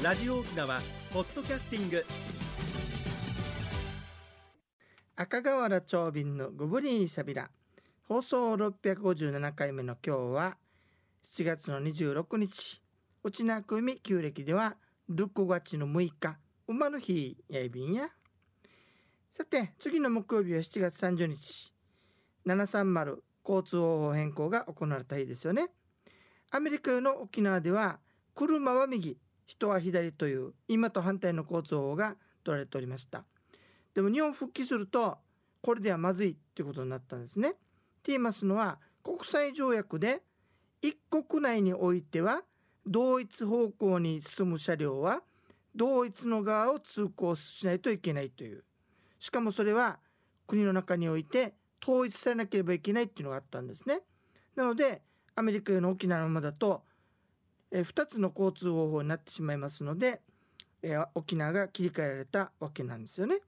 ラジオ沖縄ポッドキャスティング。赤瓦長瓶のゴブリンサビラ放送657回目の今日は7月の26日。内なくみ旧暦では6月の6日。馬の日やいびんや。さて次の木曜日は7月30日。730交通方法変更が行われた日ですよね。アメリカの沖縄では車は右。人は左という今と反対の交通法が取られておりましたでも日本復帰するとこれではまずいっていうことになったんですね。って言いますのは国際条約で一国内においては同一方向に進む車両は同一の側を通行しないといけないというしかもそれは国の中において統一されなければいけないっていうのがあったんですね。なのでアメリカの沖縄のままだとえ2つの交通方法になってしまいますので、え沖縄が切り替えられたわけなんですよね。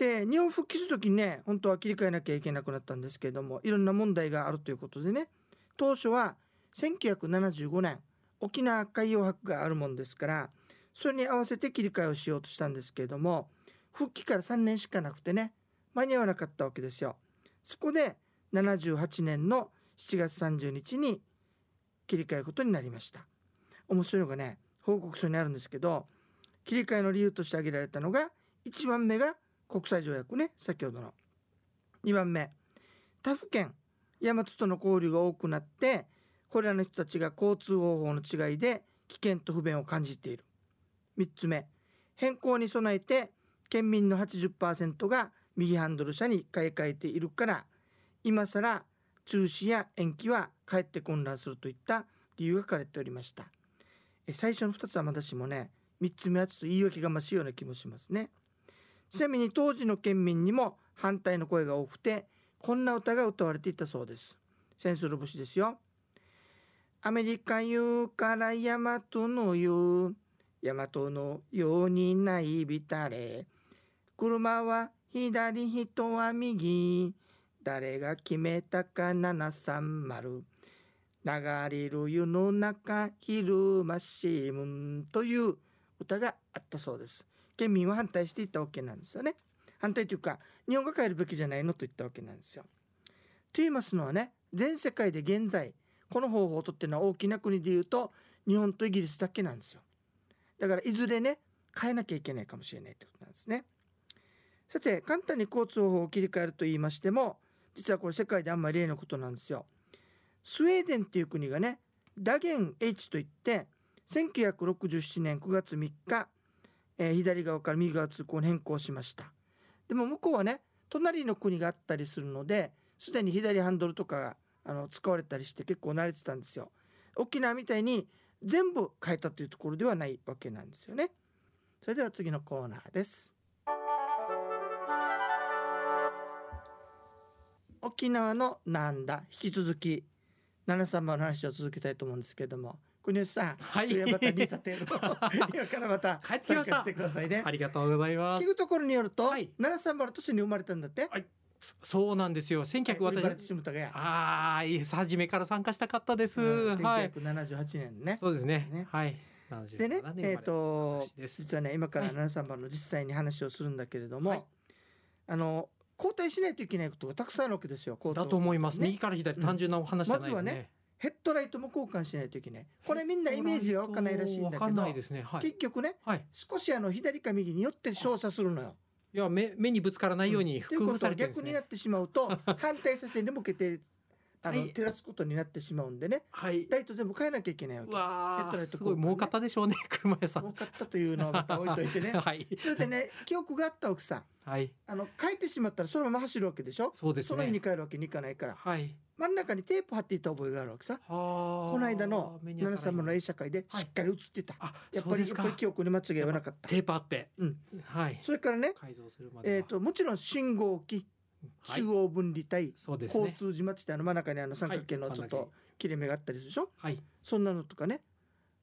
で日本復帰する時にね本当は切り替えなきゃいけなくなったんですけれどもいろんな問題があるということでね当初は1975年沖縄海洋博があるもんですからそれに合わせて切り替えをしようとしたんですけれども復帰から3年しかなくてね間に合わなかったわけですよ。そこで78年の7月30日に切り替えることになりました。面白いのがね報告書にあるんですけど切り替えの理由として挙げられたのが1番目が国際条約ね先ほどの。2番目他府県大和との交流が多くなってこれらの人たちが交通方法の違いで危険と不便を感じている。3つ目変更に備えて県民の80%が右ハンドル車に買い替えているから。今更中止や延期はかえって混乱するといった理由が書かれておりました。最初の2つはまだしもね3つ目はちょっと言い訳がましいような気もしますね。ちなみに当時の県民にも反対の声が多くてこんな歌が歌われていたそうです。センスル節ですよ。アメリカ言うからヤマトの言うヤマトのようにないびたれ。車は左人は右。誰が決めたか730流れる湯の中昼間シームンという歌があったそうです。県民は反対していたわけなんですよね。反対というか日本が変えるべきじゃないのと言ったわけなんですよ。と言いますのはね全世界で現在この方法をとってのは大きな国でいうと日本とイギリスだけなんですよ。だからいずれね変えなきゃいけないかもしれないということなんですね。さて簡単に交通法を切り替えると言いましても実はこれ世界であんまり例のことなんですよ。スウェーデンっていう国がねダゲン H といって1967年9月3日、えー、左側から右側通行に変更しました。でも向こうはね隣の国があったりするのですでに左ハンドルとかがあの使われたりして結構慣れてたんですよ。沖縄みたいに全部変えたというところではないわけなんですよね。それでは次のコーナーです。沖縄のなんだ？引き続き。七三番の話を続けたいと思うんですけれども。国吉さん、はい、またリサテール今からまた帰ってき参ました。加してくださいね。ありがとうございます。聞くところによると、はい。七三番の年に生まれたんだって、はい。そうなんですよ。1900はい、私。ああいい初めから参加したかったです、うんはい。1978年ね。そうですね。ね。はい。でね77年えっ、生まれと実はね今からはい。七三番の実際に話をするんだけれども、はい。あの交代しないといけないことがたくさんあるわけですよだと思います、ね。右から左うん単純なお話じゃないですね,、まずはねヘッドライトも交換しないといけない。これみんなイメージが湧かないらしいんだけどわかんないですね。はい。結局ねはい。少しあの左か右によって照射するのよ。いや目目にぶつからないように工夫されてるんですね。逆になってしまうと 反対車線に向けてあのはい。照らすことになってしまうんでね。はい。ライト全部変えなきゃいけないわうけ。わヘッドライトーすごい儲かったでしょうね 車屋さん。多かったというのはまた置いといてね。はい。それでね記憶があった奥さん。はい。あの変えてしまったらそのまま走るわけでしょ？そうですその日にね帰るわけにいかないから。はい。真ん中にテープ貼っていた覚えがあるわけさここの間の七様の A 社会でしっかり映ってた、あやっぱりやっぱり記憶に間違いはなかった。テープあって。うん。はい。それからね改造するまでは。えー、ともちろん信号機。はい中央分離帯、そうですね。交通島って言ってあの真ん中にあの三角形のはいちょっと切れ目があったりするでしょ、はい。そんなのとかね。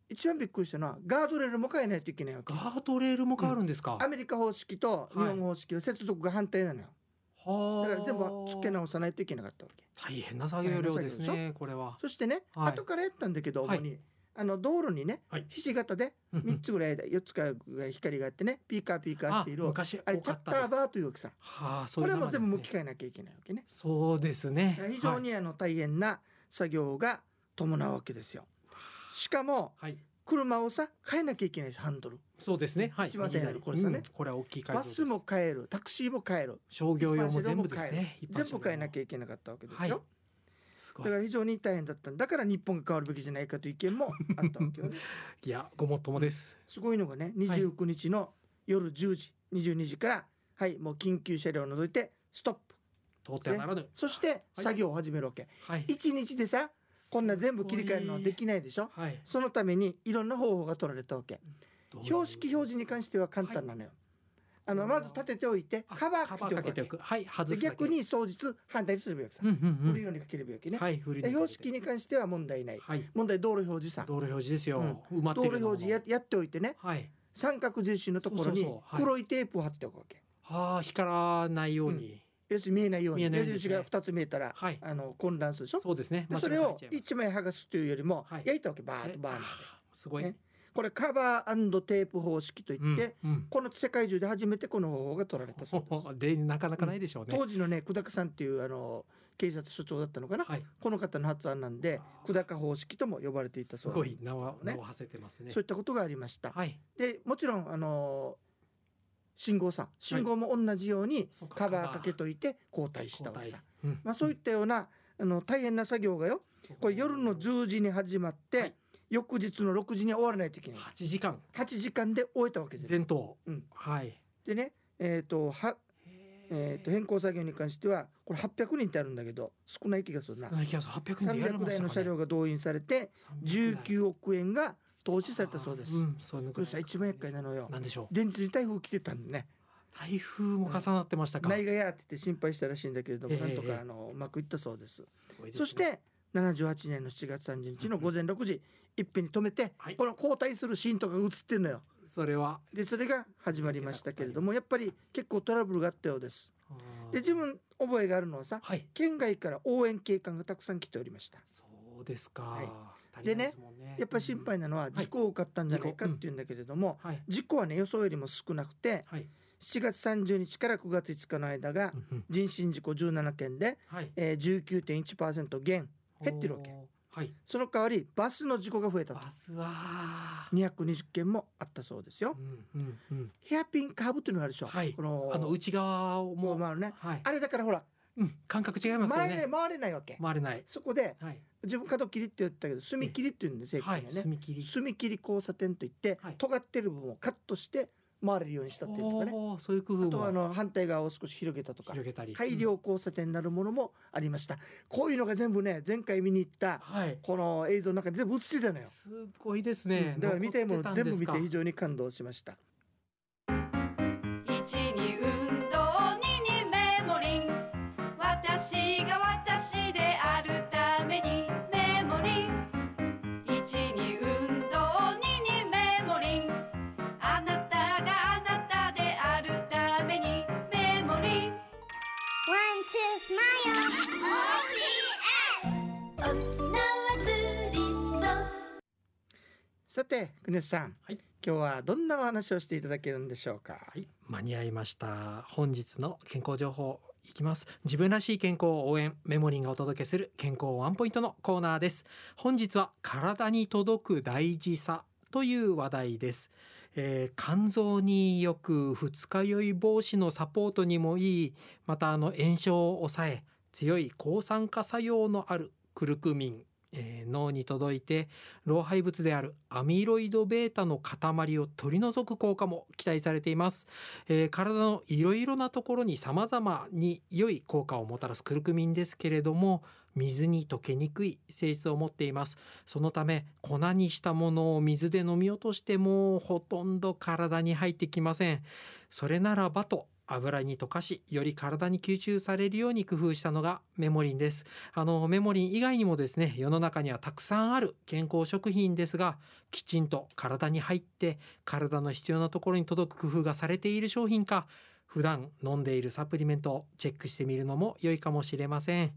一番びっくりしたのはガードレールも変えないといけないわけ。ガードレールも変わるんですか？アメリカ方式と日本方式は接続が反対なのよ、はあ。だから全部付け直さないといけなかったわけ。大変な作業量ですねこれは。そしてね、はい。後からやったんだけどはい。主に、あの道路にね、はいひし形でうんうん3つぐらい4つかぐらい光があってねピーカーピーカーしている昔あれチャッターバーというわけさはあ、そうこれいう名前ですねも全部向き替えなきゃいけないわけねそうですね。非常にあの大変な作業が伴うわけですよしかもはい。はい。車をさ変えなきゃいけないしハンドルそうですね。はい。一番大変なのこれですねうんこれは大きい改造ですバスも変えるタクシーも変える商業用も全部ですね。全部変えなきゃ。ゃいけなかったわけですはいよ。だから非常に大変だった。だから日本が変わるべきじゃないかという意見もあったわけよね。いや、ごもっともです。すごいのがね29日の夜10時22時からはいもう緊急車両を除いてストップ。通ってはならぬ。そして作業を始めるわけ、はい。一日でさこんな全部切り替えるのはできないでしょ？はい。そのためにいろんな方法が取られたわけ。標識表示に関しては簡単なのよ、あのまず立てておいてあカバーかけておく。はい。外です逆。に双日反対すればいいわけさ、うんうんうん。振るようにかければいいわけね、はい。標識に関しては問題ないはい。問題道路表示さ道路表示ですよ。埋まってる道路表示ややっておいてねはい。三角印のところに黒いテープを貼っておくわけはあ、光らないように。要するに見えないように矢印が2つ見えたら、はいあの混乱するでしょそうですね。でそれを間違えちゃいます1枚剥がすというよりも、はい焼いたわけバーッとバーンえあすごい。ねこれカバーテープ方式といって、うんうん。この世界中で初めてこの方法が取られたそうです。でなかなかないでしょうね。当時のね久高さんっていうあの警察署長だったのかな、はい。この方の発案なんで久高方式とも呼ばれていたすそうですごい名はね名を馳せてますね。そうい。ったことがありました、はい。でもちろんあの信号さん。信号も同じようにカバーかけといて交代したわけさ、まあ、そういったようなあの大変な作業がよ。これ夜の10時に始まって、はい翌日の6時に終わらないといけない。8時間。8時間で終えたわけですよ。前頭。うん。はい。でねえっ、とは、えー、と変更作業に関してはこれ800人ってあるんだけど少ない気がするな。少ない気がする。800人でやれ300ましたかね。台の車両が動員されて19億円が投資されたそうです、ん、そういうのこれさ一番厄介なのよ。なんでしょう。前日に台風来てたんでね。台風も重なってましたか。内がやってて心配したらしいんだけれども、ええなんとええかあのうまくいったそうです。ですね。そして78年の7月30日の午前6時いっぺんに止めて、はい。この交代するシーンとかが映ってるのよ。それは？でそれが始まりましたけれどもやっぱり結構トラブルがあったようです。で自分覚えがあるのはさはい。県外から応援警官がたくさん来ておりました。そうですか。はい。足りないすもんやっぱり心配なのは事故を起こったんじゃないかっていうんだけれども、はい。事故はね予想よりも少なくてはい。7月30日から9月5日の間がうんうん。人身事故17件で、はい。えー、19.1%減減ってるわけはい。その代わりバスの事故が増えたとバスは。220件もあったそうですようんうんうん。ヘアピンカーブっていうのがあるでしょ、はいこのあの内側をもう。回るねはい。あれだからほらうん、感覚違いますよ前ねね。回れないわけ回れない。そこではい。自分角切りって言ったけど隅切りっていうんで正はい確に。はね、墨切り。隅切り交差点といって、はい尖ってる部分をカットして回れるようにしたっていうとかね。そういう工夫も。あとはあの反対側を少し広げたとか。広げたり。改良交差点になるものもありました、こういうのが全部ね前回見に行ったはい。この映像の中に全部映ってたのよ、すごいですね。うん。だから見たいもの全部見て非常に感動しました。一に運動二にメモリン私がて国吉さん、はい今日はどんなお話をしていただけるんでしょうか？はい、間に合いました。本日の健康情報いきます。自分らしい健康を応援メモリンがお届けする健康ワンポイントのコーナーです。本日は体に届く大事さという話題です。えー肝臓によく二日酔い防止のサポートにもいいまたあの炎症を抑え強い抗酸化作用のあるクルクミン、えー脳に届いて老廃物であるアミロイド β の塊を取り除く効果も期待されています、えー体のいろいろなところに様々に良い効果をもたらすクルクミンですけれども水に溶けにくい性質を持っています。そのため粉にしたものを水で飲み落としてもほとんど体に入ってきません。それならばと油に溶かしより体に吸収されるように工夫したのがメモリンです。あのメモリン以外にもですね世の中にはたくさんある健康食品ですがきちんと体に入って体の必要なところに届く工夫がされている商品か普段飲んでいるサプリメントをチェックしてみるのも良いかもしれません。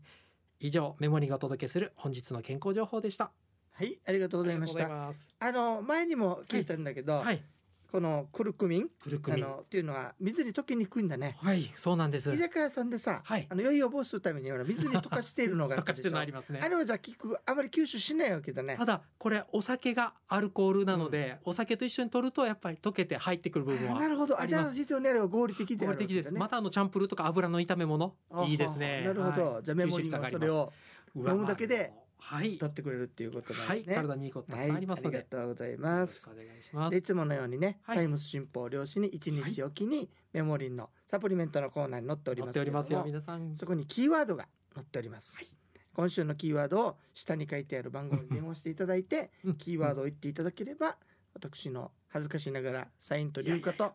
以上メモリがお届けする本日の健康情報でした。はいありがとうございました。あの前にも聞いたんだけど、はいこのクルクミン？クルクミン。あのっていうのは水に溶けにくいんだね。はいそうなんです。居酒屋さんでさ、はい。あの酔いを防止するために水に溶かしているのがあとかっていうったでしょのありますね。あれはじゃあ結局あまり吸収しないわけだね。ただこれお酒がアルコールなので、お酒と一緒に取るとやっぱり溶けて入ってくる部分はあなるほど。あじゃあ非常にあれは合理的であ合理的です、またあのチャンプルーとか油の炒め物。あいいですね。なるほど、はい。じゃあメモリーはそれを飲むだけではい。取ってくれるっていうことなんはい。ですね。体にいいことたくさんありますので、はい、ありがとうございよます。お願いします。でいつものようにね、はい。タイムス新報漁師に1日おきにメモリンのサプリメントのコーナーに載っており載ますけれどもっておりますよ皆さん。そこにキーワードが載っております、はい。今週のキーワードを下に書いてある番号に電話していただいてうん。キーワードを言っていただければ私の恥ずかしながらサインと硫化と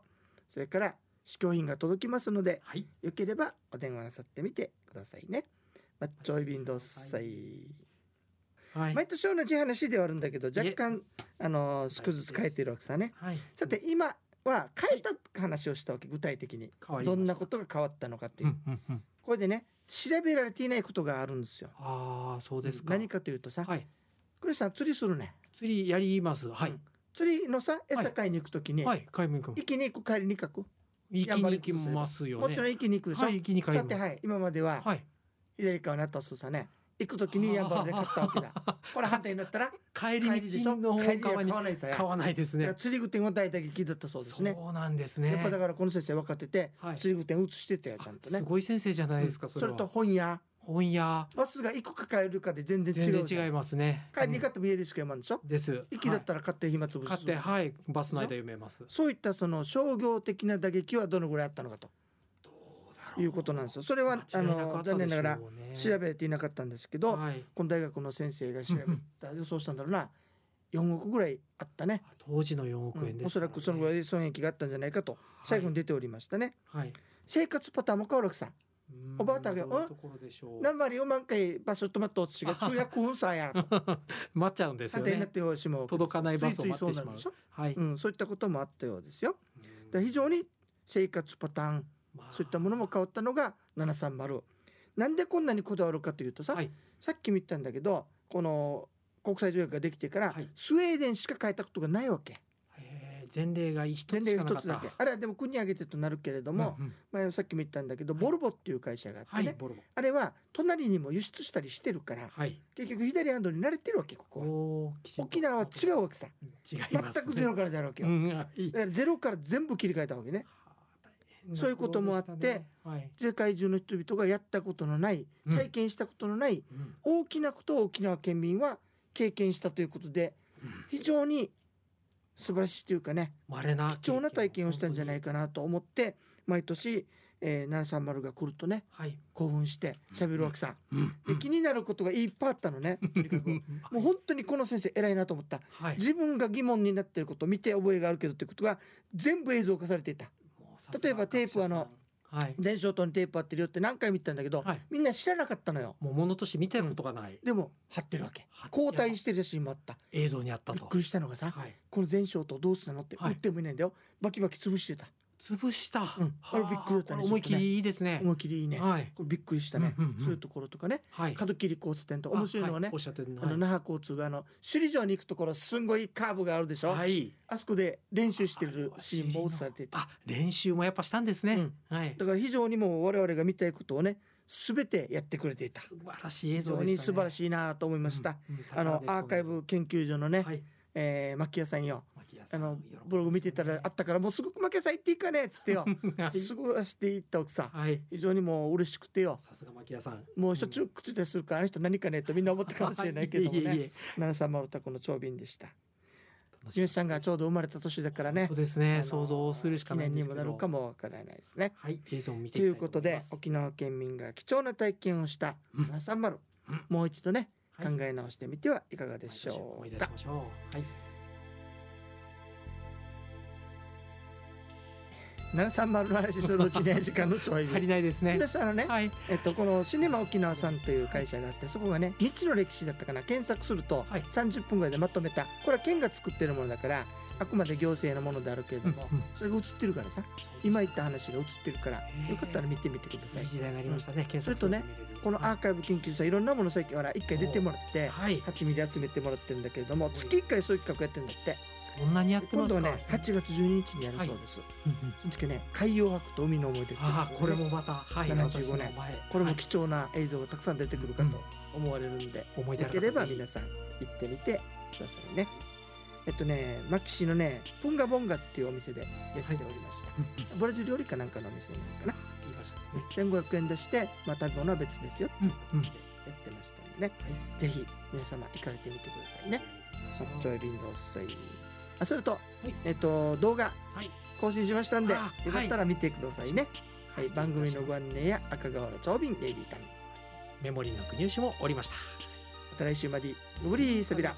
それから試供品が届きますのではい。よければお電話なさってみてくださいね。マッチョイビンドッサイ。はい。毎年同じ話ではあるんだけど若干あの少しずつ変えてるわけさね。はい。さて今は変えた話をしたわけ具体的に。どんなことが変わったのかっていう。う。んうんうん。これでね調べられていないことがあるんですよ。ああそうですか。何かというとさ、はい。クリスさん釣りするね。釣りやります。はい。うん。釣りのさ餌買いに行くときに、はい。買い物行く。行きに行く帰りに行く。行きに行きますよね。もちろん行きに行くでしょ。はい行きに帰りさてはい。今までははい。左側にあったすさね行くときにヤンバルで買ったわけだ。これ反対になったら帰り。道の帰りは買わないさや。買わないですね釣り具店は大体聞だったそうですね。そうなんですねやっぱだからこの先生分かってて、はい釣り具店移してたよちゃんとね。すごい先生じゃないですかうんそれとそれは本屋本屋バスが行くか帰るかで全然違う。全然違いますね帰りに買っても家でしか読まんでしょ？うんです行きだったら買って暇つぶす。買ってはいバスの間読めますそういったその商業的な打撃はどのぐらいあったのかということなんですよ。それはあ間違いなくのあったでしょう残念ながらね調べていなかったんですけど、はい。この大学の先生が調べうんうんた予想したんだろうな。4億ぐらいあったね。当時の4億円うんですおそらくそのぐらい損益があったんじゃないかと。最後に出ておりましたね。はい。生活パターンも変わるわけさ。うんおばあたがどう何割4万回バス止まったお寿が中約分さやと。待っちゃうんですよね。なってしまう届かないバスを待ってしまうそうなんでしょはい。うん、そういったこともあったようですよ。うん。だ非常に生活パターンまあそういったものも変わったのが730。なんでこんなにこだわるかというとさ、はいさっきも言ったんだけどこの国際条約ができてから、はいスウェーデンしか変えたことがないわけ。前例が一つ前例一つだけ。あれはでも国挙げてとなるけれども、うんうんまあ、さっきも言ったんだけど、はいボルボっていう会社があってね、はいあれは隣にも輸出したりしてるからはい結局左ハンドルに慣れてるわけここは。沖縄は違うわけさ。違い全くゼロからであるわけよ。うんはいだからゼロから全部切り替えたわけね。そういうこともあってはい。世界中の人々がやったことのないうん。体験したことのないうん。大きなことを沖縄県民は経験したということでうん。非常に素晴らしいというかね貴重な体験をしたんじゃないかなと思って毎年、えー、730が来るとねはい。興奮して喋るわけさ。うん。で気になることがいっぱいあったのね。とにかくもう本当にこの先生偉いなと思った。はい。自分が疑問になっていること見て覚えがあるけどってことが全部映像化されていた。例えばテープあのはい。全消灯にテープ貼ってるよって何回も言ったんだけど、はい。みんな知らなかったのよ。もう物として見たことがない。でも貼ってるわけ。交代してる写真もあった。映像にあったと。びっくりしたのがさ、はい。この全消灯どうしたのってはい。売ってもいないんだよ、バキバキ潰してた潰した。うん。あれびっくりだったね。思い切りいいですね。思い切りいいね、はい。これびっくりしたね、うんうんうん。そういうところとかね。はい。角切り交差点とか面白いのはね。あはい。おっしゃってるあの那覇交通があの首里城に行くところすんごいカーブがあるでしょ、はい。あそこで練習してるシーンも映されていたあ練習もやっぱしたんですね、うん。はい。だから非常にもう我々が見たいことをね全てやってくれていた。素晴らしい映非像でした、ね、常に素晴らいしいなと思いました、うんうんあのアーカイブ研究所のね、はいえー、牧屋さんよ。あのブログ見てたらあったからもうすぐ牧屋さん行っていいかねっつってよ。はい。すぐ走っていった奥さん。はい。非常にもう嬉しくてよ。さすが牧屋さん。もうしょっちゅう口でするからあの人何かねとみんな思ったかもしれないけどもね。え七三丸太鼓の長瓶でした。楽しみゆうさんがちょうど生まれた年だからね。そうですね。想像するしかないにもなるかもわからないですね。はい。映像を見てということで沖縄県民が貴重な体験をしたうん730うん。もう一度ね考はい。え直してみてはいかがでしょう。出かしましょうはい730の話するうちね時間のちょい足りないですね。皆さんね、はい。えっと、このシネマ沖縄さんという会社があってそこがね未知の歴史だったかな。検索するとはい。30分ぐらいでまとめた。これは県が作ってるものだからあくまで行政のものであるけれども、うんうん。それが映ってるからさ今言った話が映ってるからよかったら見てみてください。いい時代になりましたね、検索それとねこのアーカイブ研究所いろんなもの最近から1回出てもらってはい。8ミリ集めてもらってるんだけれども月1回そういう企画やってるんだって。そんなにやってますか？今度はね8月12日にやるそうです、うんうんその時ね海洋博と海の思い出ってねこれもまたはい75私の年前。これもはい。貴重な映像がたくさん出てくるかと思われるんで、思い出よければ皆さん行ってみてくださいね。えっとね、マキシのね、ポンガボンガっていうお店でやっておりました。うんうんブラジル料理かなんかのお店なのかな。いい場所ですね1500円出して、まあ、食べ物は別ですよってうんうんやってましたんでね、ぜひ皆様行かれてみてくださいね。ちょい便でおっさい。あそれと、いえっと、動画はい更新しましたんで、あよかったら見てくださいね。はい、番組のご案内や赤瓦長瓶ベイビータイム。メモリーの入手もおりましたまた来週まで。ごぶりーさびら。